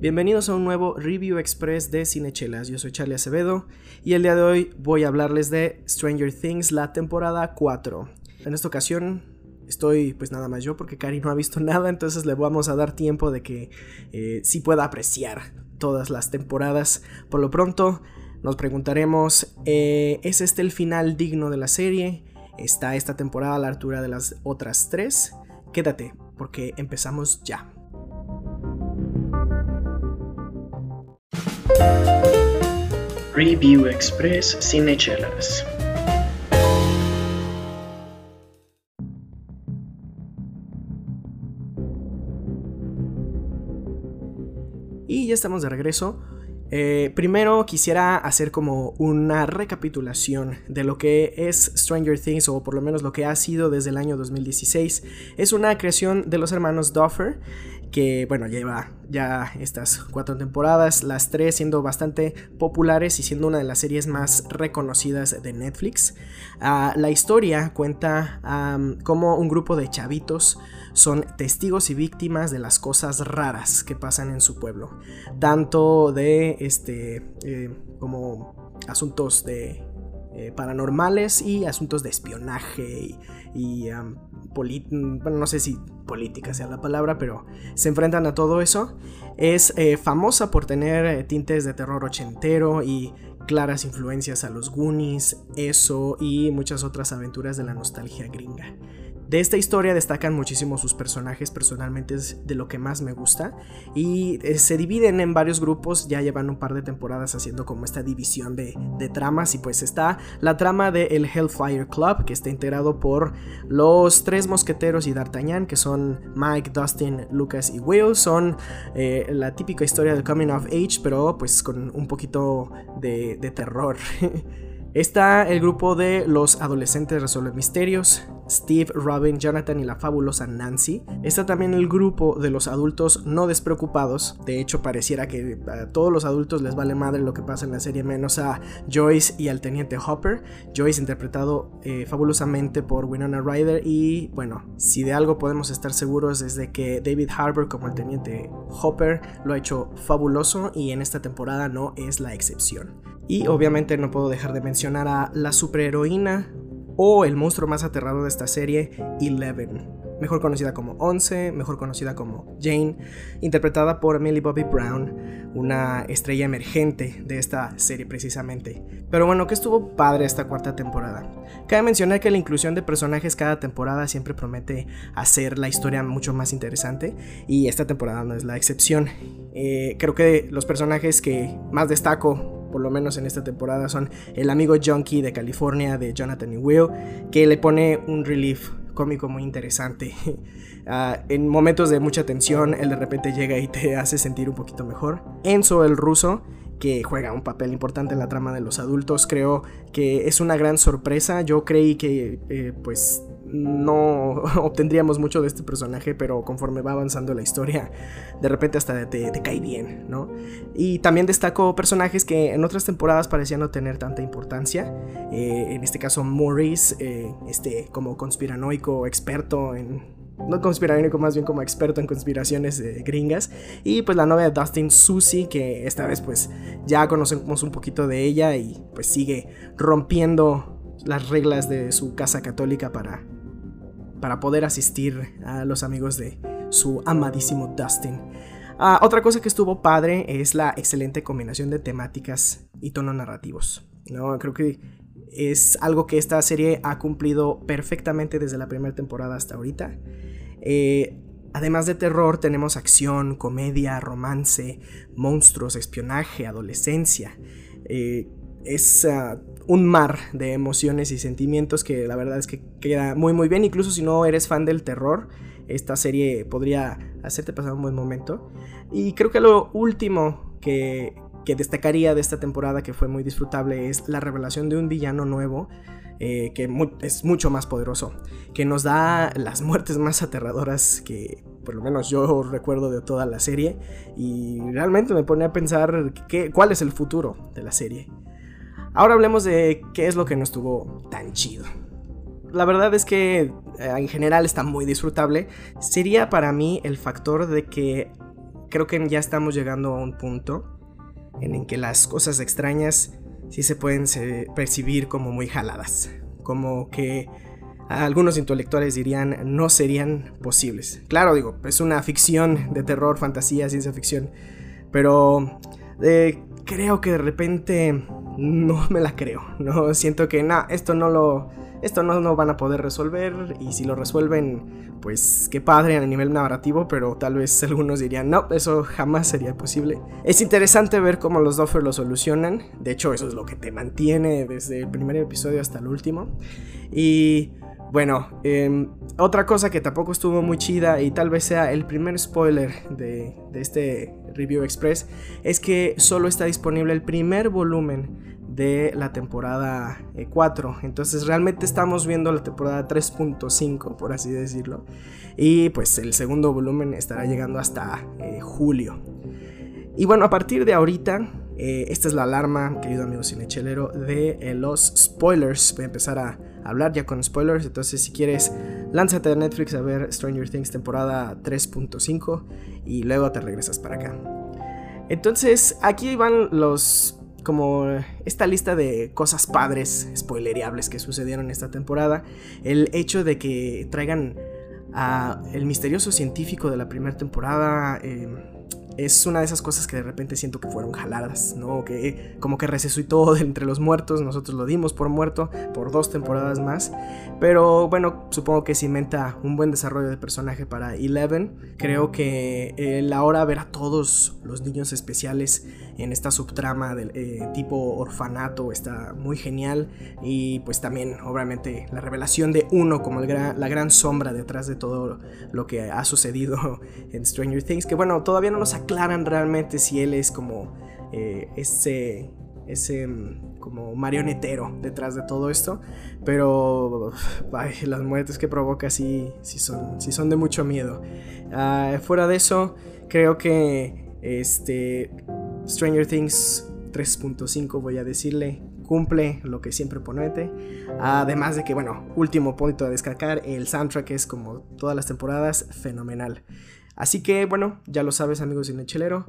Bienvenidos a un nuevo Review Express de Cinechelas. Yo soy Charlie Acevedo y el día de hoy voy a hablarles de Stranger Things, la temporada 4. En esta ocasión estoy pues nada más yo porque Cari no ha visto nada, entonces le vamos a dar tiempo de que eh, sí pueda apreciar todas las temporadas. Por lo pronto nos preguntaremos, eh, ¿es este el final digno de la serie? ¿Está esta temporada a la altura de las otras tres? Quédate porque empezamos ya. Review Express Cinechelas. Y ya estamos de regreso. Eh, primero quisiera hacer como una recapitulación de lo que es Stranger Things o por lo menos lo que ha sido desde el año 2016. Es una creación de los hermanos Duffer que bueno, lleva ya estas cuatro temporadas, las tres siendo bastante populares y siendo una de las series más reconocidas de Netflix. Ah, la historia cuenta cómo un grupo de chavitos son testigos y víctimas de las cosas raras que pasan en su pueblo, tanto de este eh, como asuntos de eh, paranormales y asuntos de espionaje y, bueno, no sé si política sea la palabra, pero se enfrentan a todo eso. Es eh, famosa por tener eh, tintes de terror ochentero y claras influencias a los Goonies, eso y muchas otras aventuras de la nostalgia gringa. De esta historia destacan muchísimo sus personajes, personalmente es de lo que más me gusta. Y eh, se dividen en varios grupos, ya llevan un par de temporadas haciendo como esta división de, tramas. Y pues está la trama del el Hellfire Club, que está integrado por los tres mosqueteros y D'Artagnan, que son Mike, Dustin, Lucas y Will. Son eh, la típica historia del Coming of Age, pero pues con un poquito de, de terror. Está el grupo de los adolescentes resuelven misterios, Steve, Robin, Jonathan y la fabulosa Nancy. Está también el grupo de los adultos no despreocupados. De hecho, pareciera que a todos los adultos les vale madre lo que pasa en la serie, menos a Joyce y al teniente Hopper. Joyce interpretado eh, fabulosamente por Winona Ryder. Y bueno, si de algo podemos estar seguros es de que David Harbour como el teniente Hopper lo ha hecho fabuloso y en esta temporada no es la excepción. Y obviamente no puedo dejar de mencionar a la superheroína o el monstruo más aterrador de esta serie, Eleven mejor conocida como Once, mejor conocida como Jane, interpretada por Millie Bobby Brown, una estrella emergente de esta serie precisamente. Pero bueno, que estuvo padre esta cuarta temporada. Cabe mencionar que la inclusión de personajes cada temporada siempre promete hacer la historia mucho más interesante y esta temporada no es la excepción. Eh, creo que los personajes que más destaco por lo menos en esta temporada, son el amigo Junkie de California de Jonathan y Will, que le pone un relief cómico muy interesante. Ah, en momentos de mucha tensión, él de repente llega y te hace sentir un poquito mejor. Enzo el ruso, que juega un papel importante en la trama de los adultos, creo que es una gran sorpresa. Yo creí que eh, pues no obtendríamos mucho de este personaje, pero conforme va avanzando la historia, de repente hasta te, cae bien, ¿no? Y también destaco personajes que en otras temporadas parecían no tener tanta importancia. Eh, en este caso, Maurice, eh, este como conspiranoico experto en no conspiranoico, más bien como experto en conspiraciones eh, gringas. Y pues la novia de Dustin, Susie, que esta vez pues ya conocemos un poquito de ella y pues sigue rompiendo las reglas de su casa católica para para poder asistir a los amigos de su amadísimo Dustin. Ah, otra cosa que estuvo padre es la excelente combinación de temáticas y tonos narrativos. ¿no? Creo que es algo que esta serie ha cumplido perfectamente desde la primera temporada hasta ahorita. Eh, además de terror, tenemos acción, comedia, romance, monstruos, espionaje, adolescencia. Eh, es ah, un mar de emociones y sentimientos que la verdad es que queda muy muy bien. Incluso si no eres fan del terror, esta serie podría hacerte pasar un buen momento. Y creo que lo último que, que destacaría de esta temporada que fue muy disfrutable es la revelación de un villano nuevo. Eh, que es mucho más poderoso, que nos da las muertes más aterradoras que por lo menos yo recuerdo de toda la serie y realmente me pone a pensar cuál es el futuro de la serie. Ahora hablemos de qué es lo que no estuvo tan chido. La verdad es que eh, en general está muy disfrutable. Sería para mí el factor de que creo que ya estamos llegando a un punto en el que las cosas extrañas sí se pueden percibir como muy jaladas, como que algunos intelectuales dirían no serían posibles. Claro, digo, es una ficción de terror, fantasía, ciencia ficción, pero eh, creo que de repente no me la creo, no siento que nada, esto no lo esto no lo van a poder resolver y si lo resuelven, pues qué padre a nivel narrativo, pero tal vez algunos dirían, no, eso jamás sería posible. Es interesante ver cómo los Duffer lo solucionan, de hecho eso es lo que te mantiene desde el primer episodio hasta el último. Y bueno, em, otra cosa que tampoco estuvo muy chida y tal vez sea el primer spoiler de, este Review Express es que solo está disponible el primer volumen de la temporada 4. Eh, Entonces realmente estamos viendo la temporada 3.5, por así decirlo. Y pues el segundo volumen estará llegando hasta eh, julio. Y bueno, a partir de ahorita, eh, esta es la alarma, querido amigo cinechelero, de los spoilers. Voy a empezar a hablar ya con spoilers. Entonces, si quieres, lánzate a Netflix a ver Stranger Things temporada 3.5 y luego te regresas para acá. Entonces, aquí van los como esta lista de cosas padres, spoileriables que sucedieron esta temporada, el hecho de que traigan a el misterioso científico de la primera temporada, eh, es una de esas cosas que de repente siento que fueron jaladas, ¿no? Que como que resucitó entre los muertos, nosotros lo dimos por muerto por dos temporadas más, pero bueno, supongo que cimenta un buen desarrollo de personaje para Eleven. Creo que el ahora ver a todos los niños especiales en esta subtrama del eh, tipo orfanato está muy genial y pues también obviamente la revelación de uno como la gran sombra detrás de todo lo que ha sucedido en Stranger Things, que bueno, todavía no nos aclaran realmente si él es como eh, ese, ese mm, como marionetero detrás de todo esto, pero las muertes que provoca sí, sí, son, sí son de mucho miedo. Ah, fuera de eso, creo que este Stranger Things 3.5 voy a decirle cumple lo que siempre promete. Además de que, bueno, último punto a descargar, el soundtrack es como todas las temporadas, fenomenal. Así que bueno, ya lo sabes amigos de Nechelero.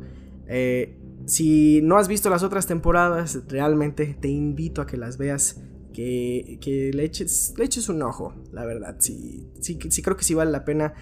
Eh, si no has visto las otras temporadas, realmente te invito a que las veas. Que, que le, eches, le eches un ojo, la verdad. Sí, sí, sí creo que sí vale la pena.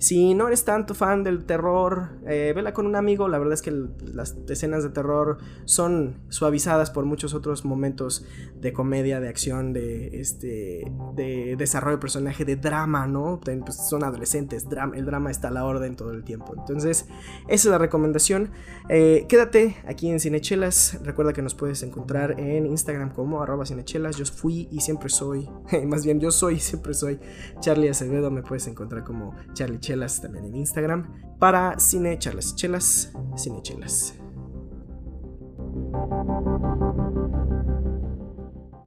Si no eres tanto fan del terror, eh, vela con un amigo. La verdad es que las escenas de terror son suavizadas por muchos otros momentos de comedia, de acción, de, este, de desarrollo de personaje, de drama, ¿no? Pues, son adolescentes, el drama está a la orden todo el tiempo. Entonces, esa es la recomendación. Eh, quédate aquí en Cinechelas. Recuerda que nos puedes encontrar en Instagram como arroba cinechelas. Yo fui y siempre soy, más bien yo soy y siempre soy Charlie Acevedo. Me puedes encontrar como Charlie chelas también en Instagram para cine, charlas chelas, cine chelas.